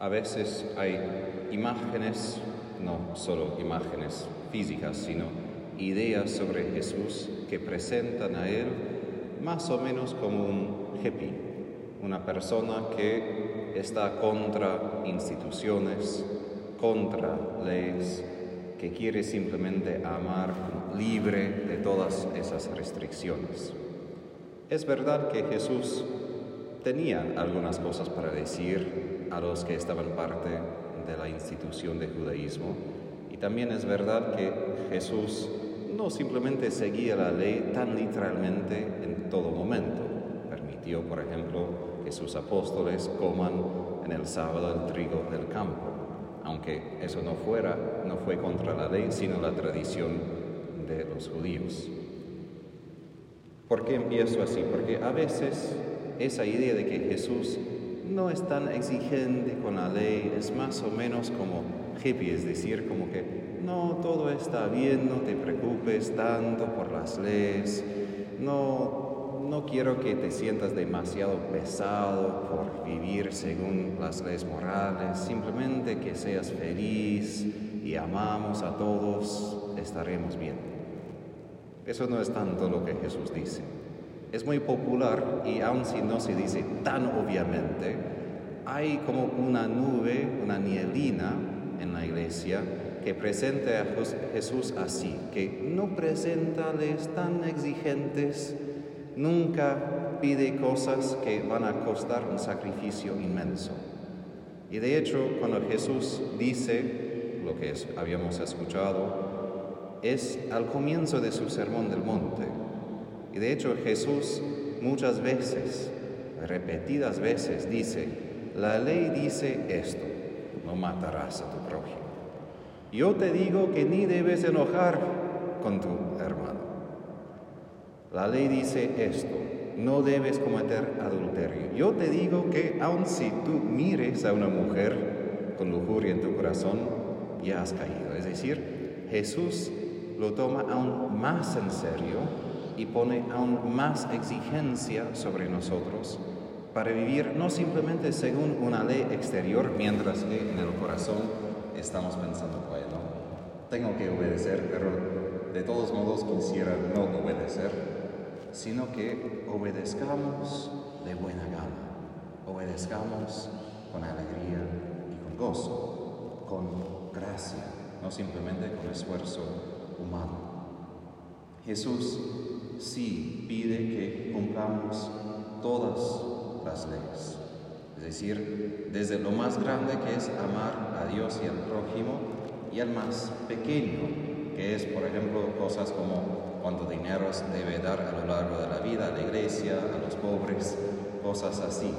A veces hay imágenes, no solo imágenes físicas, sino ideas sobre Jesús que presentan a Él más o menos como un hippie, una persona que está contra instituciones, contra leyes, que quiere simplemente amar libre de todas esas restricciones. Es verdad que Jesús tenía algunas cosas para decir a los que estaban parte de la institución de judaísmo y también es verdad que Jesús no simplemente seguía la ley tan literalmente en todo momento. Permitió, por ejemplo, que sus apóstoles coman en el sábado el trigo del campo, aunque eso no fuera, no fue contra la ley, sino la tradición de los judíos. ¿Por qué empiezo así? Porque a veces esa idea de que Jesús no es tan exigente con la ley, es más o menos como hippie, es decir, como que no, todo está bien, no te preocupes tanto por las leyes, no, no quiero que te sientas demasiado pesado por vivir según las leyes morales, simplemente que seas feliz y amamos a todos, estaremos bien. Eso no es tanto lo que Jesús dice. Es muy popular y aun si no se dice tan obviamente, hay como una nube, una nielina en la iglesia que presente a Jesús así, que no presenta leyes tan exigentes, nunca pide cosas que van a costar un sacrificio inmenso. Y de hecho, cuando Jesús dice lo que habíamos escuchado, es al comienzo de su sermón del monte. Y de hecho Jesús muchas veces, repetidas veces, dice, la ley dice esto, no matarás a tu prójimo. Yo te digo que ni debes enojar con tu hermano. La ley dice esto, no debes cometer adulterio. Yo te digo que aun si tú mires a una mujer con lujuria en tu corazón, ya has caído. Es decir, Jesús lo toma aún más en serio y pone aún más exigencia sobre nosotros para vivir no simplemente según una ley exterior, mientras que en el corazón estamos pensando, bueno, tengo que obedecer, pero de todos modos quisiera no obedecer, sino que obedezcamos de buena gana, obedezcamos con alegría y con gozo, con gracia, no simplemente con esfuerzo humano. Jesús sí pide que cumplamos todas las leyes. Es decir, desde lo más grande que es amar a Dios y al prójimo y al más pequeño, que es, por ejemplo, cosas como cuánto dinero se debe dar a lo largo de la vida a la iglesia, a los pobres, cosas así,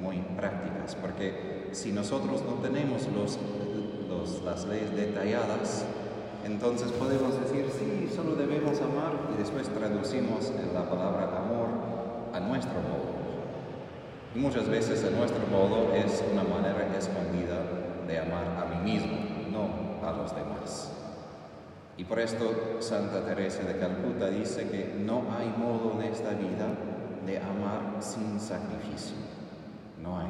muy prácticas, porque si nosotros no tenemos los, las leyes detalladas, entonces podemos decir, sí, solo debemos amar y después traducimos la palabra amor a nuestro modo. Muchas veces en nuestro modo es una manera escondida de amar a mí mismo, no a los demás. Y por esto Santa Teresa de Calcuta dice que no hay modo en esta vida de amar sin sacrificio. No hay.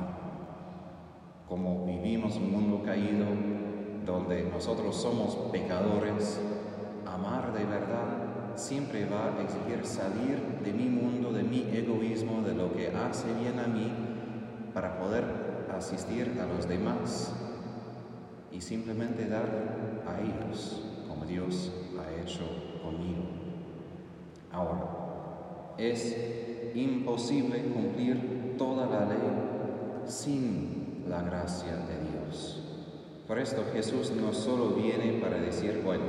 Como vivimos un mundo caído donde nosotros somos pecadores, amar de verdad siempre va a exigir salir de mi mundo, de mi egoísmo, de lo que hace bien a mí, para poder asistir a los demás y simplemente dar a ellos como Dios ha hecho conmigo. Ahora, es imposible cumplir toda la ley sin la gracia de Dios. Por esto Jesús no solo viene para decir, bueno,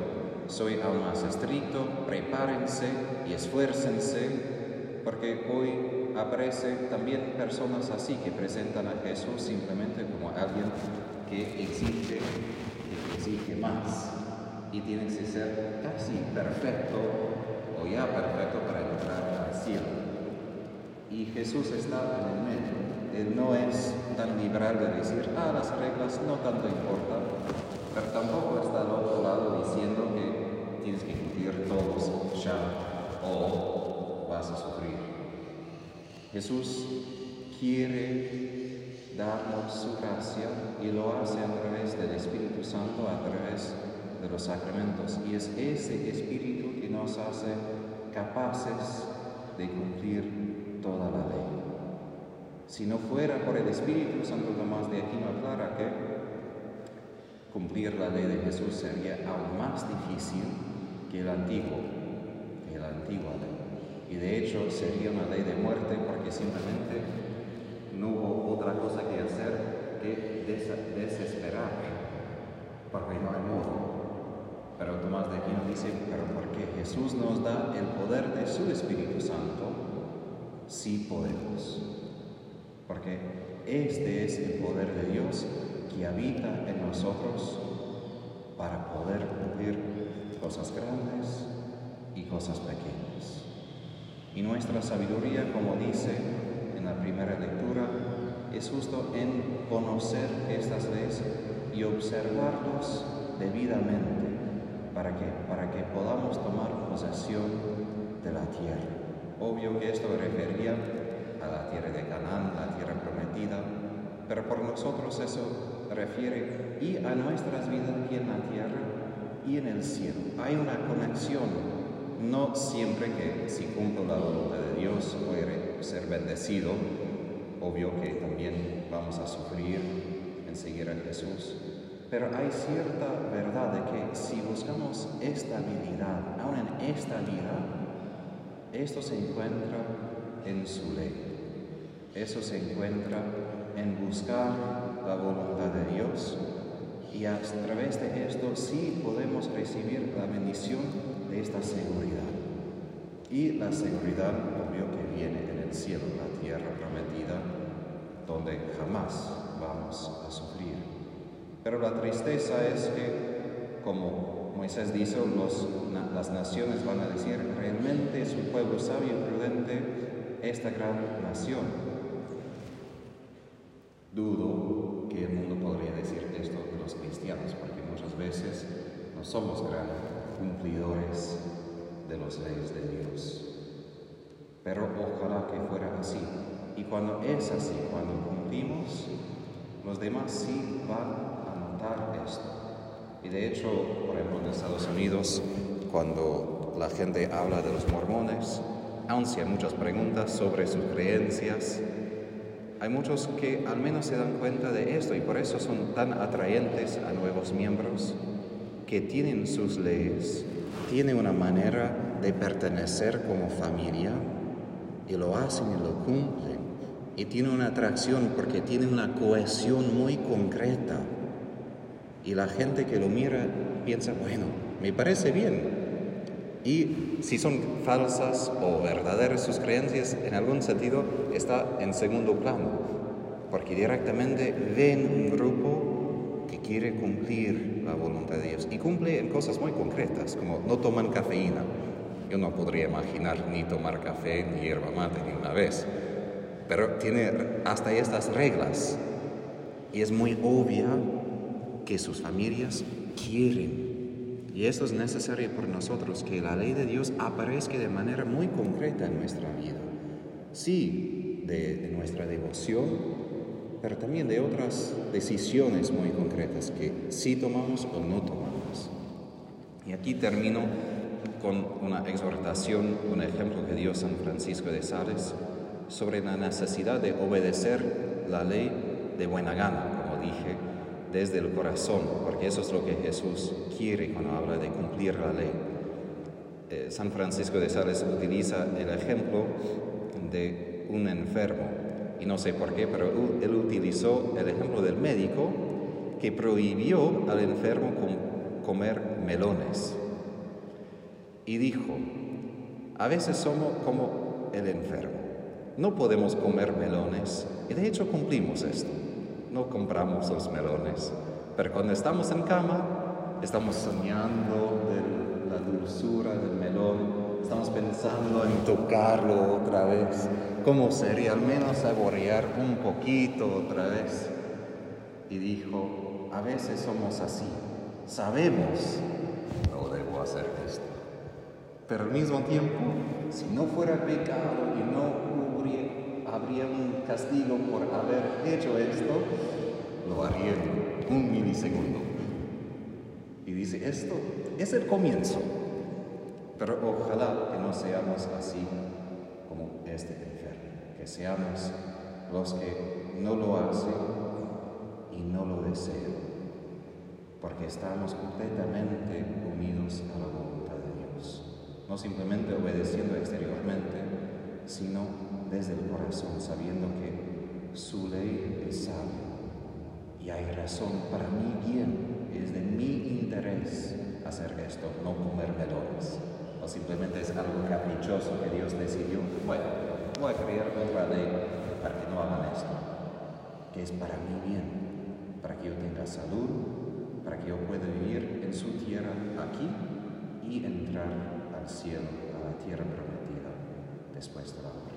soy aún más estricto, prepárense y esfuércense, porque hoy aparece también personas así que presentan a Jesús simplemente como alguien que exige, que exige más y tiene que ser casi perfecto o ya perfecto para entrar al cielo. Y Jesús está en el medio. Él no es tan liberal de decir, ah, las reglas no tanto importan, pero tampoco está al otro lado diciendo que tienes que cumplir todos ya o vas a sufrir. Jesús quiere darnos su gracia y lo hace a través del Espíritu Santo, a través de los sacramentos. Y es ese Espíritu que nos hace capaces de cumplir toda la ley. Si no fuera por el Espíritu Santo, Tomás de Aquino aclara que cumplir la ley de Jesús sería aún más difícil que el antiguo, que la antigua ley. Y de hecho sería una ley de muerte porque simplemente no hubo otra cosa que hacer que desesperar, porque no hay modo. Pero Tomás de Aquino dice, pero porque Jesús nos da el poder de su Espíritu Santo, sí podemos. Porque este es el poder de Dios que habita en nosotros para poder cumplir cosas grandes y cosas pequeñas. Y nuestra sabiduría, como dice en la primera lectura, es justo en conocer estas leyes y observarlos debidamente para que, para que podamos tomar posesión de la tierra. Obvio que esto refería a la tierra de Canaán, la tierra prometida, pero por nosotros eso refiere y a nuestras vidas aquí en la tierra y en el cielo. Hay una conexión, no siempre que si cumplo la voluntad de Dios a ser bendecido, obvio que también vamos a sufrir en seguir a Jesús, pero hay cierta verdad de que si buscamos estabilidad, aún en esta vida, esto se encuentra en su ley. Eso se encuentra en buscar la voluntad de Dios y a través de esto sí podemos recibir la bendición de esta seguridad. Y la seguridad, obvio que viene en el cielo, la tierra prometida, donde jamás vamos a sufrir. Pero la tristeza es que, como Moisés dice, las naciones van a decir, realmente es un pueblo sabio y prudente esta gran nación. Dudo que el mundo podría decir esto de los cristianos, porque muchas veces no somos gran cumplidores de los leyes de Dios. Pero ojalá que fuera así. Y cuando es así, cuando cumplimos, los demás sí van esto. Y de hecho, por ejemplo, en Estados Unidos, cuando la gente habla de los mormones, aun si hay muchas preguntas sobre sus creencias, hay muchos que al menos se dan cuenta de esto y por eso son tan atraentes a nuevos miembros que tienen sus leyes, tienen una manera de pertenecer como familia y lo hacen y lo cumplen. Y tienen una atracción porque tienen una cohesión muy concreta y la gente que lo mira piensa, bueno, me parece bien. Y si son falsas o verdaderas sus creencias, en algún sentido está en segundo plano, porque directamente ven un grupo que quiere cumplir la voluntad de Dios y cumple en cosas muy concretas, como no toman cafeína. Yo no podría imaginar ni tomar café ni hierba mate ni una vez, pero tiene hasta estas reglas y es muy obvia que sus familias quieren. Y esto es necesario por nosotros, que la ley de Dios aparezca de manera muy concreta en nuestra vida. Sí, de, nuestra devoción, pero también de otras decisiones muy concretas que sí tomamos o no tomamos. Y aquí termino con una exhortación, un ejemplo que dio San Francisco de Sales sobre la necesidad de obedecer la ley de buena gana, como dije, desde el corazón, porque eso es lo que Jesús quiere cuando habla de cumplir la ley. Eh, San Francisco de Sales utiliza el ejemplo de un enfermo, y no sé por qué, pero él utilizó el ejemplo del médico que prohibió al enfermo comer melones. Y dijo, a veces somos como el enfermo, no podemos comer melones, y de hecho cumplimos esto no compramos los melones. Pero cuando estamos en cama, estamos soñando de la dulzura del melón, estamos pensando en tocarlo otra vez. ¿Cómo sería al menos saborear un poquito otra vez? Y dijo, a veces somos así, sabemos, no debo hacer esto. Pero al mismo tiempo, si no fuera pecado y no un castigo por haber hecho esto, lo haría un milisegundo. Y dice, esto es el comienzo, pero ojalá que no seamos así como este enfermo, que seamos los que no lo hacen y no lo desean, porque estamos completamente unidos a la voluntad de Dios, no simplemente obedeciendo exteriormente, sino desde el corazón, sabiendo que su ley es sabia. Y hay razón para mi bien, es de mi interés hacer esto, no comer melones. O simplemente es algo caprichoso que Dios decidió, bueno, voy a crear otra ley para que no hagan esto, que es para mi bien, para que yo tenga salud, para que yo pueda vivir en su tierra aquí y entrar al cielo, a la tierra prometida muerte.